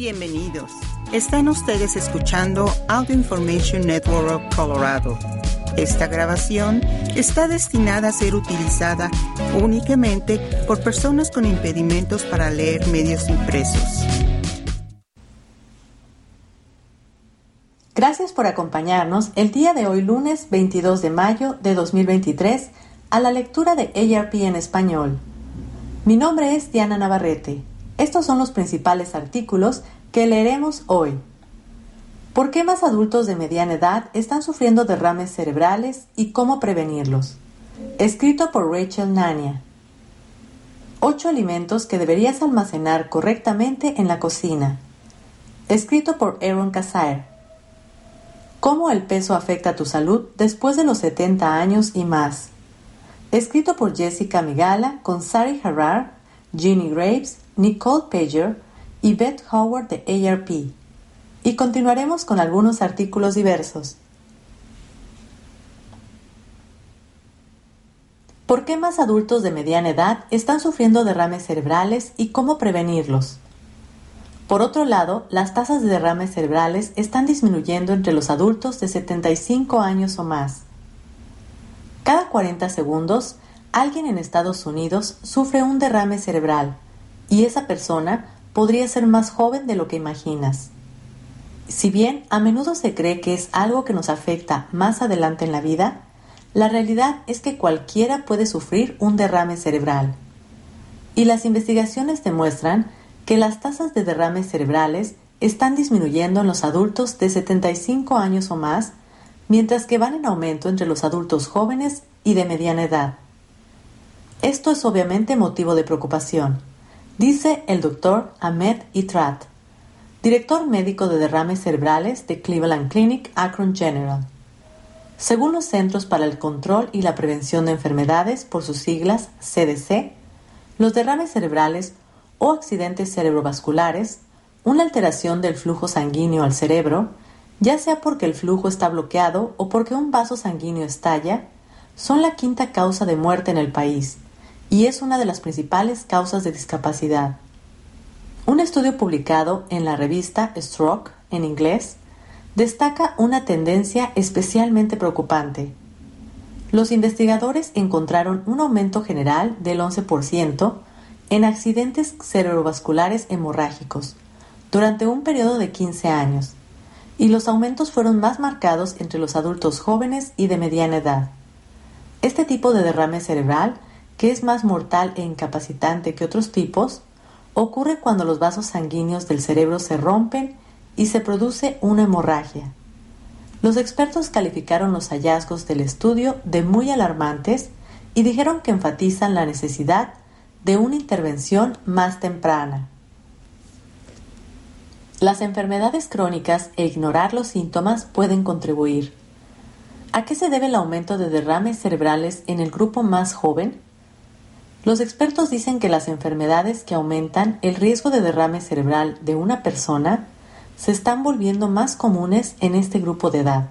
Bienvenidos. Están ustedes escuchando Audio Information Network Colorado. Esta grabación está destinada a ser utilizada únicamente por personas con impedimentos para leer medios impresos. Gracias por acompañarnos el día de hoy lunes 22 de mayo de 2023 a la lectura de ARP en español. Mi nombre es Diana Navarrete. Estos son los principales artículos que leeremos hoy. ¿Por qué más adultos de mediana edad están sufriendo derrames cerebrales y cómo prevenirlos? Escrito por Rachel Nania. 8 alimentos que deberías almacenar correctamente en la cocina. Escrito por Aaron Kasair. ¿Cómo el peso afecta tu salud después de los 70 años y más? Escrito por Jessica Migala con Sari Harrar, Ginny Graves Nicole Pager y Beth Howard de ARP. Y continuaremos con algunos artículos diversos. ¿Por qué más adultos de mediana edad están sufriendo derrames cerebrales y cómo prevenirlos? Por otro lado, las tasas de derrames cerebrales están disminuyendo entre los adultos de 75 años o más. Cada 40 segundos, alguien en Estados Unidos sufre un derrame cerebral y esa persona podría ser más joven de lo que imaginas. Si bien a menudo se cree que es algo que nos afecta más adelante en la vida, la realidad es que cualquiera puede sufrir un derrame cerebral. Y las investigaciones demuestran que las tasas de derrames cerebrales están disminuyendo en los adultos de 75 años o más, mientras que van en aumento entre los adultos jóvenes y de mediana edad. Esto es obviamente motivo de preocupación dice el doctor Ahmed Itrat, director médico de derrames cerebrales de Cleveland Clinic Akron General. Según los Centros para el Control y la Prevención de Enfermedades, por sus siglas CDC, los derrames cerebrales o accidentes cerebrovasculares, una alteración del flujo sanguíneo al cerebro, ya sea porque el flujo está bloqueado o porque un vaso sanguíneo estalla, son la quinta causa de muerte en el país y es una de las principales causas de discapacidad. Un estudio publicado en la revista Stroke, en inglés, destaca una tendencia especialmente preocupante. Los investigadores encontraron un aumento general del 11% en accidentes cerebrovasculares hemorrágicos durante un periodo de 15 años, y los aumentos fueron más marcados entre los adultos jóvenes y de mediana edad. Este tipo de derrame cerebral que es más mortal e incapacitante que otros tipos, ocurre cuando los vasos sanguíneos del cerebro se rompen y se produce una hemorragia. Los expertos calificaron los hallazgos del estudio de muy alarmantes y dijeron que enfatizan la necesidad de una intervención más temprana. Las enfermedades crónicas e ignorar los síntomas pueden contribuir. ¿A qué se debe el aumento de derrames cerebrales en el grupo más joven? Los expertos dicen que las enfermedades que aumentan el riesgo de derrame cerebral de una persona se están volviendo más comunes en este grupo de edad.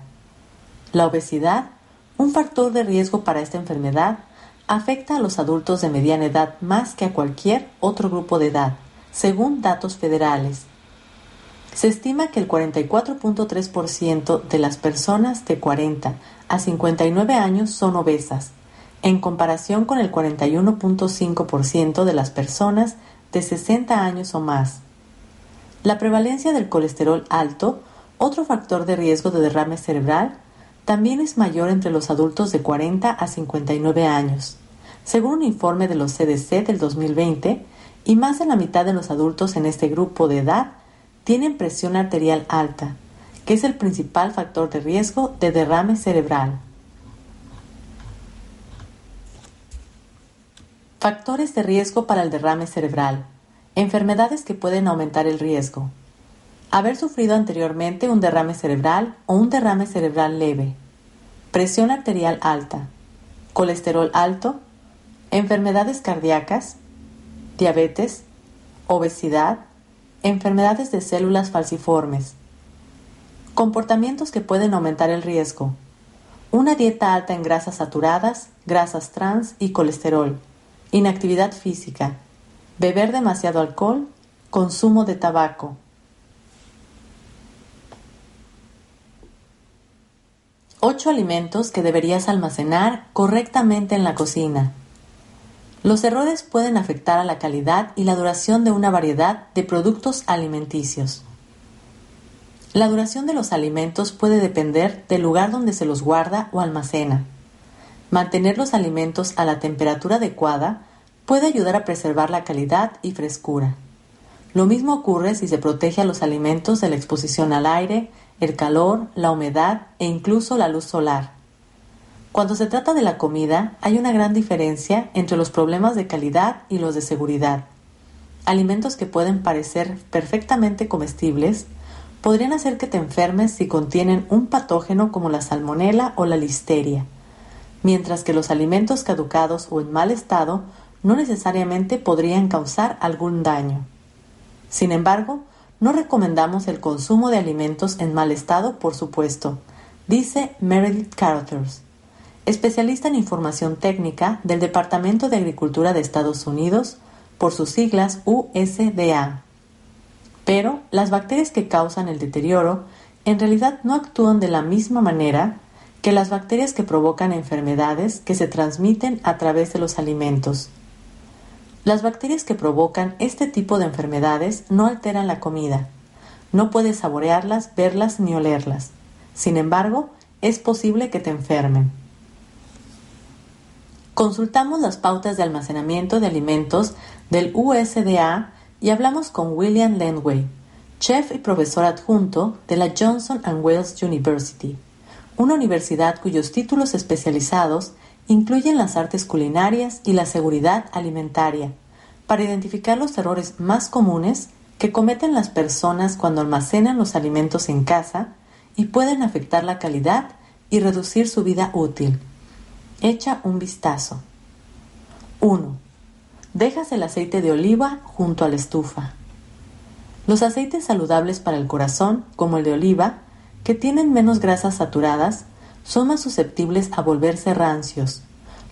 La obesidad, un factor de riesgo para esta enfermedad, afecta a los adultos de mediana edad más que a cualquier otro grupo de edad, según datos federales. Se estima que el 44.3% de las personas de 40 a 59 años son obesas en comparación con el 41.5% de las personas de 60 años o más. La prevalencia del colesterol alto, otro factor de riesgo de derrame cerebral, también es mayor entre los adultos de 40 a 59 años. Según un informe de los CDC del 2020, y más de la mitad de los adultos en este grupo de edad tienen presión arterial alta, que es el principal factor de riesgo de derrame cerebral. Factores de riesgo para el derrame cerebral. Enfermedades que pueden aumentar el riesgo. Haber sufrido anteriormente un derrame cerebral o un derrame cerebral leve. Presión arterial alta. Colesterol alto. Enfermedades cardíacas. Diabetes. Obesidad. Enfermedades de células falciformes. Comportamientos que pueden aumentar el riesgo. Una dieta alta en grasas saturadas, grasas trans y colesterol Inactividad física. Beber demasiado alcohol. Consumo de tabaco. Ocho alimentos que deberías almacenar correctamente en la cocina. Los errores pueden afectar a la calidad y la duración de una variedad de productos alimenticios. La duración de los alimentos puede depender del lugar donde se los guarda o almacena. Mantener los alimentos a la temperatura adecuada puede ayudar a preservar la calidad y frescura. Lo mismo ocurre si se protege a los alimentos de la exposición al aire, el calor, la humedad e incluso la luz solar. Cuando se trata de la comida, hay una gran diferencia entre los problemas de calidad y los de seguridad. Alimentos que pueden parecer perfectamente comestibles podrían hacer que te enfermes si contienen un patógeno como la salmonela o la listeria, mientras que los alimentos caducados o en mal estado no necesariamente podrían causar algún daño. Sin embargo, no recomendamos el consumo de alimentos en mal estado, por supuesto, dice Meredith Carothers, especialista en información técnica del Departamento de Agricultura de Estados Unidos, por sus siglas USDA. Pero las bacterias que causan el deterioro en realidad no actúan de la misma manera que las bacterias que provocan enfermedades que se transmiten a través de los alimentos. Las bacterias que provocan este tipo de enfermedades no alteran la comida. No puedes saborearlas, verlas ni olerlas. Sin embargo, es posible que te enfermen. Consultamos las pautas de almacenamiento de alimentos del USDA y hablamos con William Lenway, chef y profesor adjunto de la Johnson ⁇ Wales University, una universidad cuyos títulos especializados incluyen las artes culinarias y la seguridad alimentaria, para identificar los errores más comunes que cometen las personas cuando almacenan los alimentos en casa y pueden afectar la calidad y reducir su vida útil. Echa un vistazo. 1. Dejas el aceite de oliva junto a la estufa. Los aceites saludables para el corazón, como el de oliva, que tienen menos grasas saturadas, son más susceptibles a volverse rancios,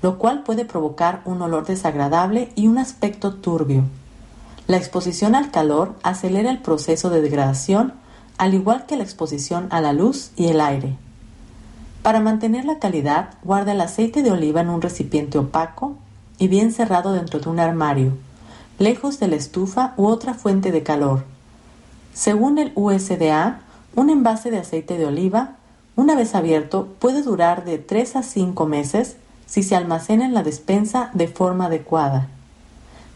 lo cual puede provocar un olor desagradable y un aspecto turbio. La exposición al calor acelera el proceso de degradación, al igual que la exposición a la luz y el aire. Para mantener la calidad, guarda el aceite de oliva en un recipiente opaco y bien cerrado dentro de un armario, lejos de la estufa u otra fuente de calor. Según el USDA, un envase de aceite de oliva, una vez abierto, puede durar de 3 a 5 meses si se almacena en la despensa de forma adecuada.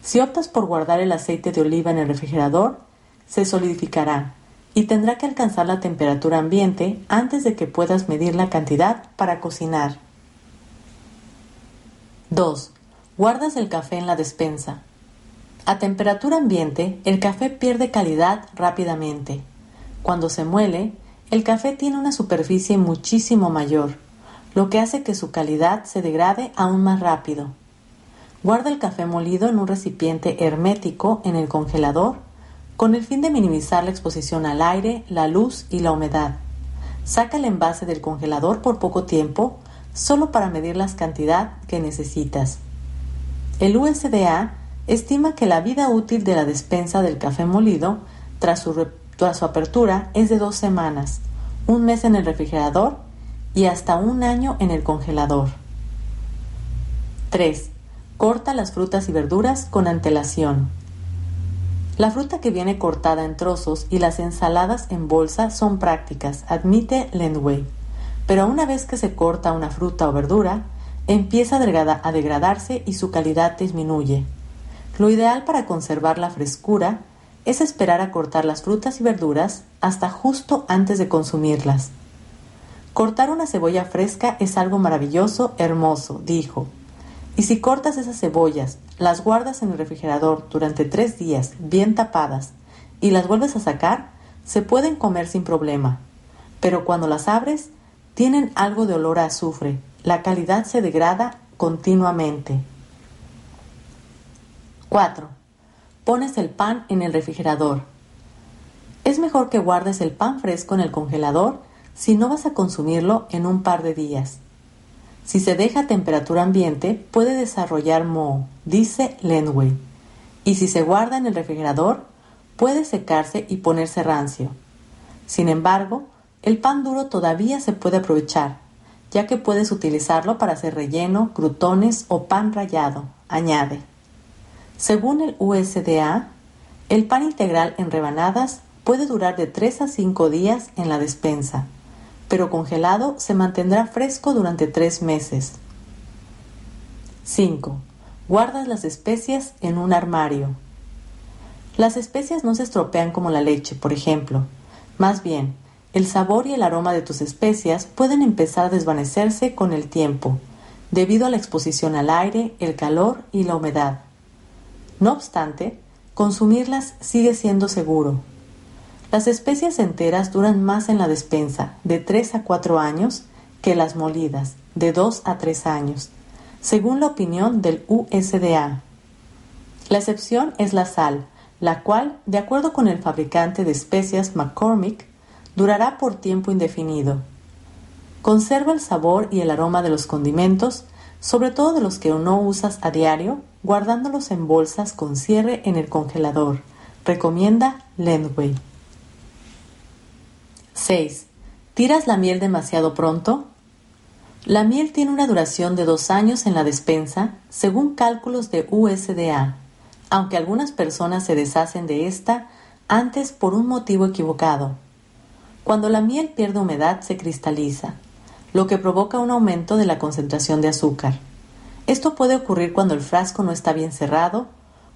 Si optas por guardar el aceite de oliva en el refrigerador, se solidificará y tendrá que alcanzar la temperatura ambiente antes de que puedas medir la cantidad para cocinar. 2. Guardas el café en la despensa. A temperatura ambiente, el café pierde calidad rápidamente. Cuando se muele, el café tiene una superficie muchísimo mayor, lo que hace que su calidad se degrade aún más rápido. Guarda el café molido en un recipiente hermético en el congelador con el fin de minimizar la exposición al aire, la luz y la humedad. Saca el envase del congelador por poco tiempo, solo para medir la cantidad que necesitas. El USDA estima que la vida útil de la despensa del café molido tras su, tras su apertura es de dos semanas, un mes en el refrigerador y hasta un año en el congelador. 3. Corta las frutas y verduras con antelación. La fruta que viene cortada en trozos y las ensaladas en bolsa son prácticas, admite Lendway. Pero una vez que se corta una fruta o verdura, empieza a degradarse y su calidad disminuye. Lo ideal para conservar la frescura es esperar a cortar las frutas y verduras hasta justo antes de consumirlas. Cortar una cebolla fresca es algo maravilloso, hermoso, dijo. Y si cortas esas cebollas, las guardas en el refrigerador durante tres días, bien tapadas, y las vuelves a sacar, se pueden comer sin problema. Pero cuando las abres, tienen algo de olor a azufre. La calidad se degrada continuamente. 4. Pones el pan en el refrigerador. Es mejor que guardes el pan fresco en el congelador si no vas a consumirlo en un par de días. Si se deja a temperatura ambiente, puede desarrollar moho, dice Lenway. Y si se guarda en el refrigerador, puede secarse y ponerse rancio. Sin embargo, el pan duro todavía se puede aprovechar, ya que puedes utilizarlo para hacer relleno, crutones o pan rallado, añade. Según el USDA, el pan integral en rebanadas puede durar de 3 a 5 días en la despensa, pero congelado se mantendrá fresco durante 3 meses. 5. Guardas las especias en un armario. Las especias no se estropean como la leche, por ejemplo. Más bien, el sabor y el aroma de tus especias pueden empezar a desvanecerse con el tiempo, debido a la exposición al aire, el calor y la humedad. No obstante, consumirlas sigue siendo seguro. Las especias enteras duran más en la despensa, de 3 a 4 años, que las molidas, de 2 a 3 años, según la opinión del USDA. La excepción es la sal, la cual, de acuerdo con el fabricante de especias McCormick, durará por tiempo indefinido. Conserva el sabor y el aroma de los condimentos, sobre todo de los que no usas a diario, guardándolos en bolsas con cierre en el congelador. Recomienda Lendway. 6. ¿Tiras la miel demasiado pronto? La miel tiene una duración de dos años en la despensa, según cálculos de USDA, aunque algunas personas se deshacen de esta antes por un motivo equivocado. Cuando la miel pierde humedad se cristaliza, lo que provoca un aumento de la concentración de azúcar. Esto puede ocurrir cuando el frasco no está bien cerrado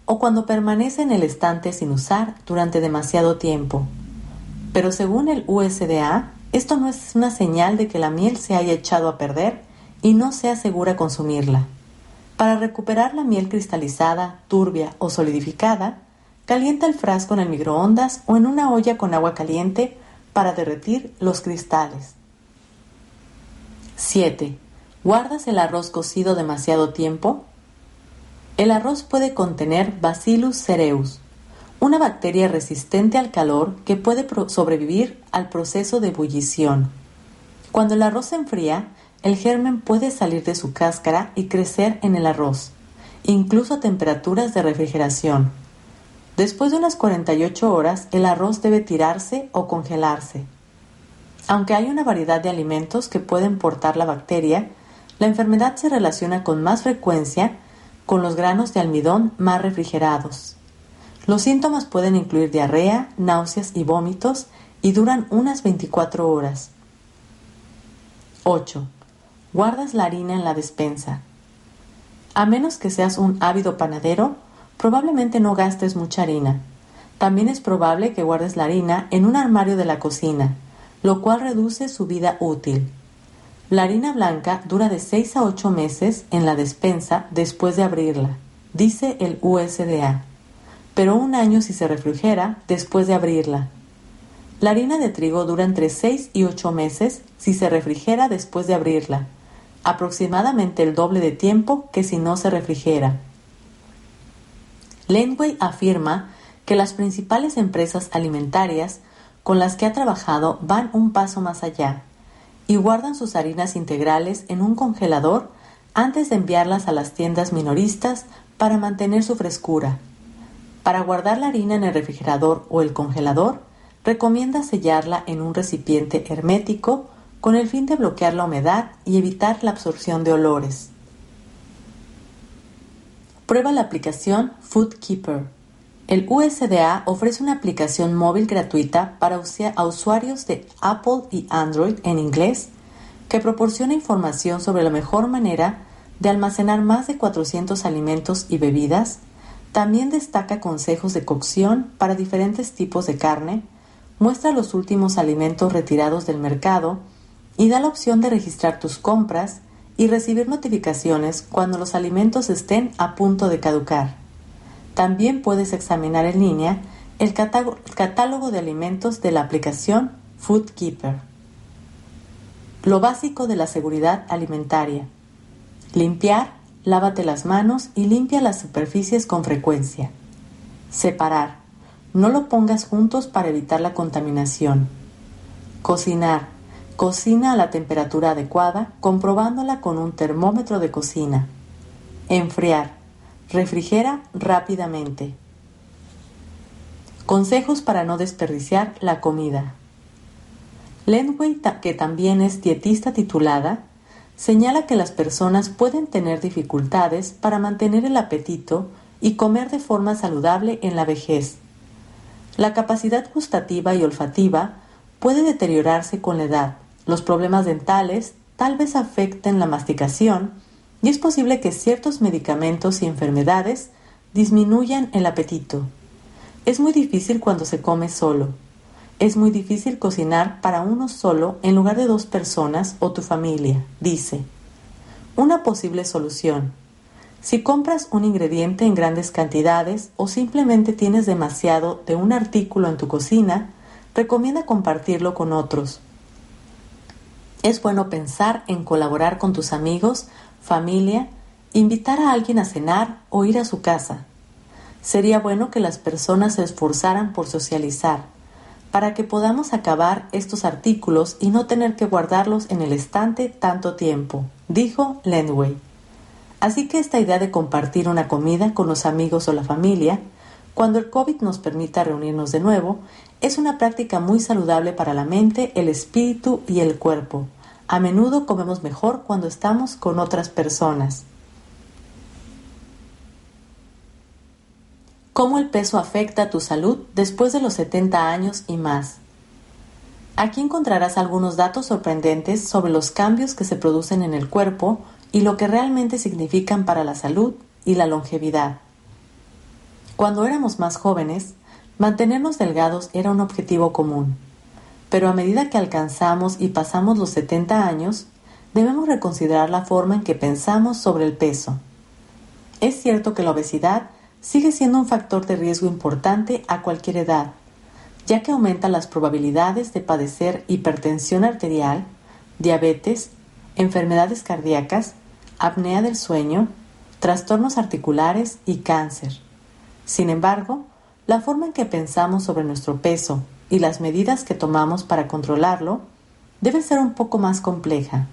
o cuando permanece en el estante sin usar durante demasiado tiempo. Pero según el USDA, esto no es una señal de que la miel se haya echado a perder y no sea segura consumirla. Para recuperar la miel cristalizada, turbia o solidificada, calienta el frasco en el microondas o en una olla con agua caliente para derretir los cristales. 7. ¿Guardas el arroz cocido demasiado tiempo? El arroz puede contener Bacillus cereus, una bacteria resistente al calor que puede sobrevivir al proceso de ebullición. Cuando el arroz se enfría, el germen puede salir de su cáscara y crecer en el arroz, incluso a temperaturas de refrigeración. Después de unas 48 horas, el arroz debe tirarse o congelarse. Aunque hay una variedad de alimentos que pueden portar la bacteria, la enfermedad se relaciona con más frecuencia con los granos de almidón más refrigerados. Los síntomas pueden incluir diarrea, náuseas y vómitos y duran unas 24 horas. 8. Guardas la harina en la despensa. A menos que seas un ávido panadero, Probablemente no gastes mucha harina. También es probable que guardes la harina en un armario de la cocina, lo cual reduce su vida útil. La harina blanca dura de 6 a 8 meses en la despensa después de abrirla, dice el USDA, pero un año si se refrigera después de abrirla. La harina de trigo dura entre 6 y 8 meses si se refrigera después de abrirla, aproximadamente el doble de tiempo que si no se refrigera. Lenway afirma que las principales empresas alimentarias con las que ha trabajado van un paso más allá y guardan sus harinas integrales en un congelador antes de enviarlas a las tiendas minoristas para mantener su frescura. Para guardar la harina en el refrigerador o el congelador, recomienda sellarla en un recipiente hermético con el fin de bloquear la humedad y evitar la absorción de olores. Prueba la aplicación Food Keeper. El USDA ofrece una aplicación móvil gratuita para usuarios de Apple y Android en inglés que proporciona información sobre la mejor manera de almacenar más de 400 alimentos y bebidas. También destaca consejos de cocción para diferentes tipos de carne, muestra los últimos alimentos retirados del mercado y da la opción de registrar tus compras y recibir notificaciones cuando los alimentos estén a punto de caducar. También puedes examinar en línea el catálogo de alimentos de la aplicación Food Keeper. Lo básico de la seguridad alimentaria. Limpiar, lávate las manos y limpia las superficies con frecuencia. Separar. No lo pongas juntos para evitar la contaminación. Cocinar Cocina a la temperatura adecuada, comprobándola con un termómetro de cocina. Enfriar. Refrigera rápidamente. Consejos para no desperdiciar la comida. Lenway, que también es dietista titulada, señala que las personas pueden tener dificultades para mantener el apetito y comer de forma saludable en la vejez. La capacidad gustativa y olfativa puede deteriorarse con la edad. Los problemas dentales tal vez afecten la masticación y es posible que ciertos medicamentos y enfermedades disminuyan el apetito. Es muy difícil cuando se come solo. Es muy difícil cocinar para uno solo en lugar de dos personas o tu familia, dice. Una posible solución. Si compras un ingrediente en grandes cantidades o simplemente tienes demasiado de un artículo en tu cocina, recomienda compartirlo con otros. Es bueno pensar en colaborar con tus amigos, familia, invitar a alguien a cenar o ir a su casa. Sería bueno que las personas se esforzaran por socializar, para que podamos acabar estos artículos y no tener que guardarlos en el estante tanto tiempo, dijo Lenway. Así que esta idea de compartir una comida con los amigos o la familia, cuando el COVID nos permita reunirnos de nuevo, es una práctica muy saludable para la mente, el espíritu y el cuerpo. A menudo comemos mejor cuando estamos con otras personas. ¿Cómo el peso afecta tu salud después de los 70 años y más? Aquí encontrarás algunos datos sorprendentes sobre los cambios que se producen en el cuerpo y lo que realmente significan para la salud y la longevidad. Cuando éramos más jóvenes, mantenernos delgados era un objetivo común, pero a medida que alcanzamos y pasamos los 70 años, debemos reconsiderar la forma en que pensamos sobre el peso. Es cierto que la obesidad sigue siendo un factor de riesgo importante a cualquier edad, ya que aumenta las probabilidades de padecer hipertensión arterial, diabetes, enfermedades cardíacas, apnea del sueño, trastornos articulares y cáncer. Sin embargo, la forma en que pensamos sobre nuestro peso y las medidas que tomamos para controlarlo debe ser un poco más compleja.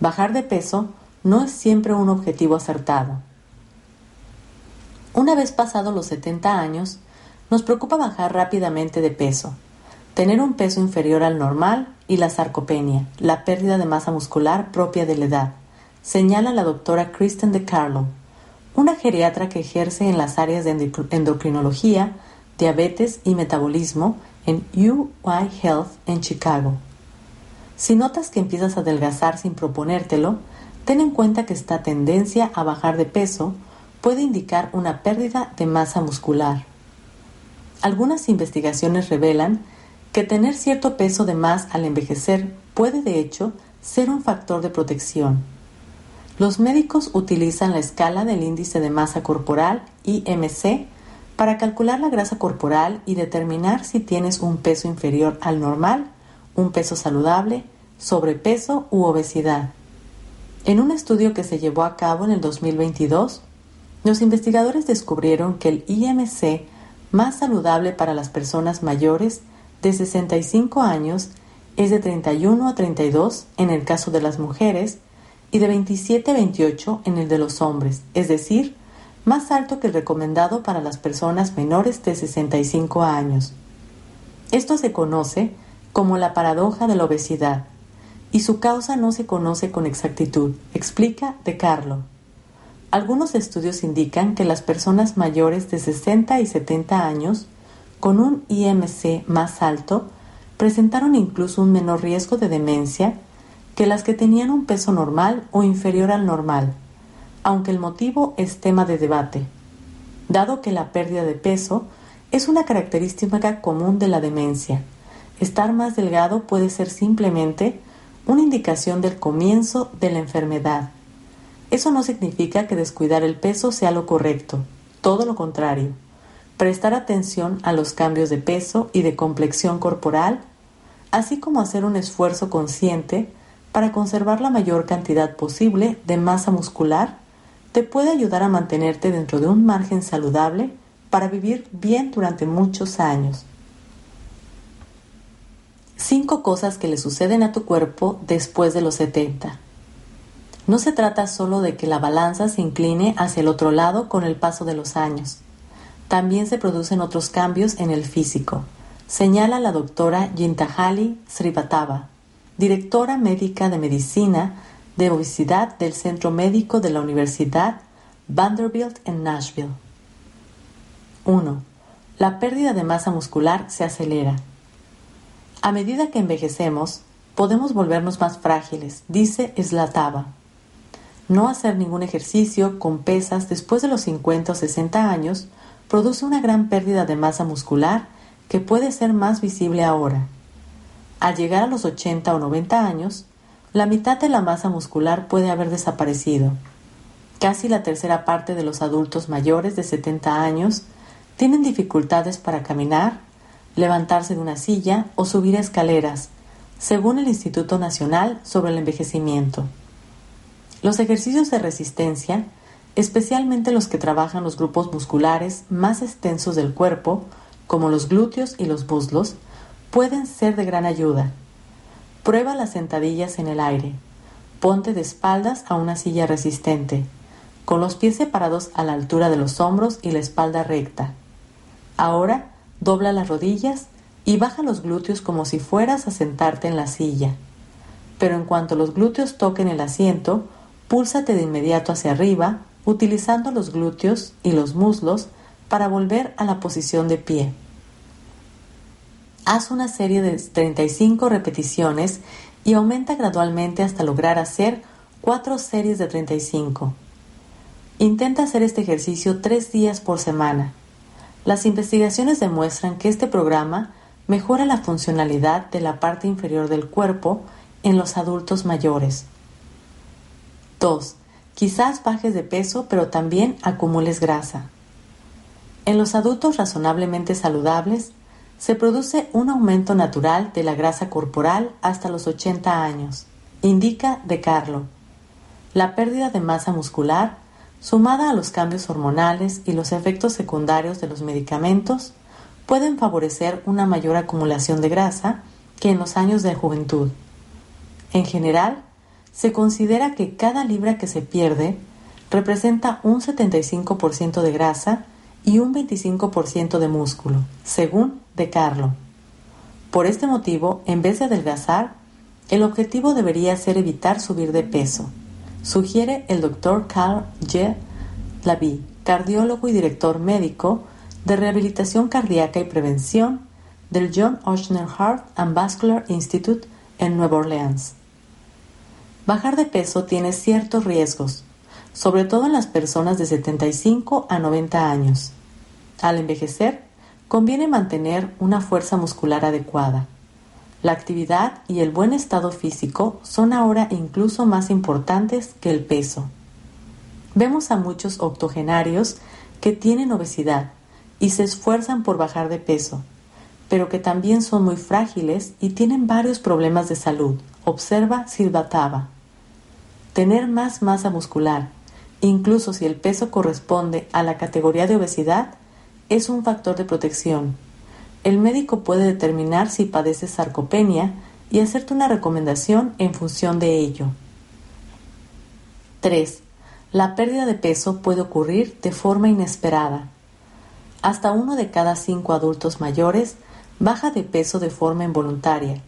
Bajar de peso no es siempre un objetivo acertado. Una vez pasados los 70 años, nos preocupa bajar rápidamente de peso, tener un peso inferior al normal y la sarcopenia, la pérdida de masa muscular propia de la edad, señala la doctora Kristen DeCarlo, una geriatra que ejerce en las áreas de endocrinología, diabetes y metabolismo en UI Health en Chicago. Si notas que empiezas a adelgazar sin proponértelo, ten en cuenta que esta tendencia a bajar de peso puede indicar una pérdida de masa muscular. Algunas investigaciones revelan que tener cierto peso de más al envejecer puede de hecho ser un factor de protección. Los médicos utilizan la escala del índice de masa corporal IMC para calcular la grasa corporal y determinar si tienes un peso inferior al normal, un peso saludable, sobrepeso u obesidad. En un estudio que se llevó a cabo en el 2022, los investigadores descubrieron que el IMC más saludable para las personas mayores de 65 años es de 31 a 32 en el caso de las mujeres y de 27 a 28 en el de los hombres, es decir, más alto que el recomendado para las personas menores de 65 años. Esto se conoce como la paradoja de la obesidad y su causa no se conoce con exactitud, explica De Carlo. Algunos estudios indican que las personas mayores de 60 y 70 años con un IMC más alto presentaron incluso un menor riesgo de demencia que las que tenían un peso normal o inferior al normal aunque el motivo es tema de debate, dado que la pérdida de peso es una característica común de la demencia. Estar más delgado puede ser simplemente una indicación del comienzo de la enfermedad. Eso no significa que descuidar el peso sea lo correcto, todo lo contrario. Prestar atención a los cambios de peso y de complexión corporal, así como hacer un esfuerzo consciente para conservar la mayor cantidad posible de masa muscular te puede ayudar a mantenerte dentro de un margen saludable para vivir bien durante muchos años. Cinco cosas que le suceden a tu cuerpo después de los 70. No se trata solo de que la balanza se incline hacia el otro lado con el paso de los años. También se producen otros cambios en el físico, señala la doctora Yintahali Srivatava, directora médica de medicina de obesidad del Centro Médico de la Universidad Vanderbilt en Nashville. 1. La pérdida de masa muscular se acelera. A medida que envejecemos, podemos volvernos más frágiles, dice Slatava. No hacer ningún ejercicio con pesas después de los 50 o 60 años produce una gran pérdida de masa muscular que puede ser más visible ahora. Al llegar a los 80 o 90 años, la mitad de la masa muscular puede haber desaparecido. Casi la tercera parte de los adultos mayores de 70 años tienen dificultades para caminar, levantarse de una silla o subir escaleras, según el Instituto Nacional sobre el Envejecimiento. Los ejercicios de resistencia, especialmente los que trabajan los grupos musculares más extensos del cuerpo, como los glúteos y los muslos, pueden ser de gran ayuda. Prueba las sentadillas en el aire. Ponte de espaldas a una silla resistente, con los pies separados a la altura de los hombros y la espalda recta. Ahora dobla las rodillas y baja los glúteos como si fueras a sentarte en la silla. Pero en cuanto los glúteos toquen el asiento, púlsate de inmediato hacia arriba, utilizando los glúteos y los muslos para volver a la posición de pie. Haz una serie de 35 repeticiones y aumenta gradualmente hasta lograr hacer 4 series de 35. Intenta hacer este ejercicio 3 días por semana. Las investigaciones demuestran que este programa mejora la funcionalidad de la parte inferior del cuerpo en los adultos mayores. 2. Quizás bajes de peso, pero también acumules grasa. En los adultos razonablemente saludables, se produce un aumento natural de la grasa corporal hasta los 80 años, indica De Carlo. La pérdida de masa muscular, sumada a los cambios hormonales y los efectos secundarios de los medicamentos, pueden favorecer una mayor acumulación de grasa que en los años de juventud. En general, se considera que cada libra que se pierde representa un 75% de grasa y un 25% de músculo, según De Carlo. Por este motivo, en vez de adelgazar, el objetivo debería ser evitar subir de peso, sugiere el Dr. Carl J. Lavie, cardiólogo y director médico de Rehabilitación Cardíaca y Prevención del John Ochsner Heart and Vascular Institute en Nueva Orleans. Bajar de peso tiene ciertos riesgos, sobre todo en las personas de 75 a 90 años. Al envejecer, conviene mantener una fuerza muscular adecuada. La actividad y el buen estado físico son ahora incluso más importantes que el peso. Vemos a muchos octogenarios que tienen obesidad y se esfuerzan por bajar de peso, pero que también son muy frágiles y tienen varios problemas de salud, observa Silvatava. Tener más masa muscular, incluso si el peso corresponde a la categoría de obesidad, es un factor de protección. El médico puede determinar si padeces sarcopenia y hacerte una recomendación en función de ello. 3. La pérdida de peso puede ocurrir de forma inesperada. Hasta uno de cada cinco adultos mayores baja de peso de forma involuntaria,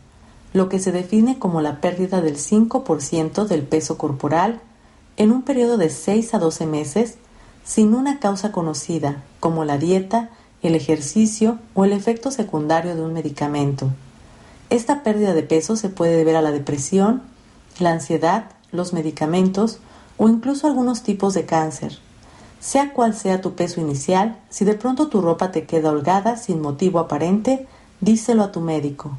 lo que se define como la pérdida del 5% del peso corporal en un periodo de 6 a 12 meses sin una causa conocida, como la dieta, el ejercicio o el efecto secundario de un medicamento. Esta pérdida de peso se puede deber a la depresión, la ansiedad, los medicamentos o incluso algunos tipos de cáncer. Sea cual sea tu peso inicial, si de pronto tu ropa te queda holgada sin motivo aparente, díselo a tu médico.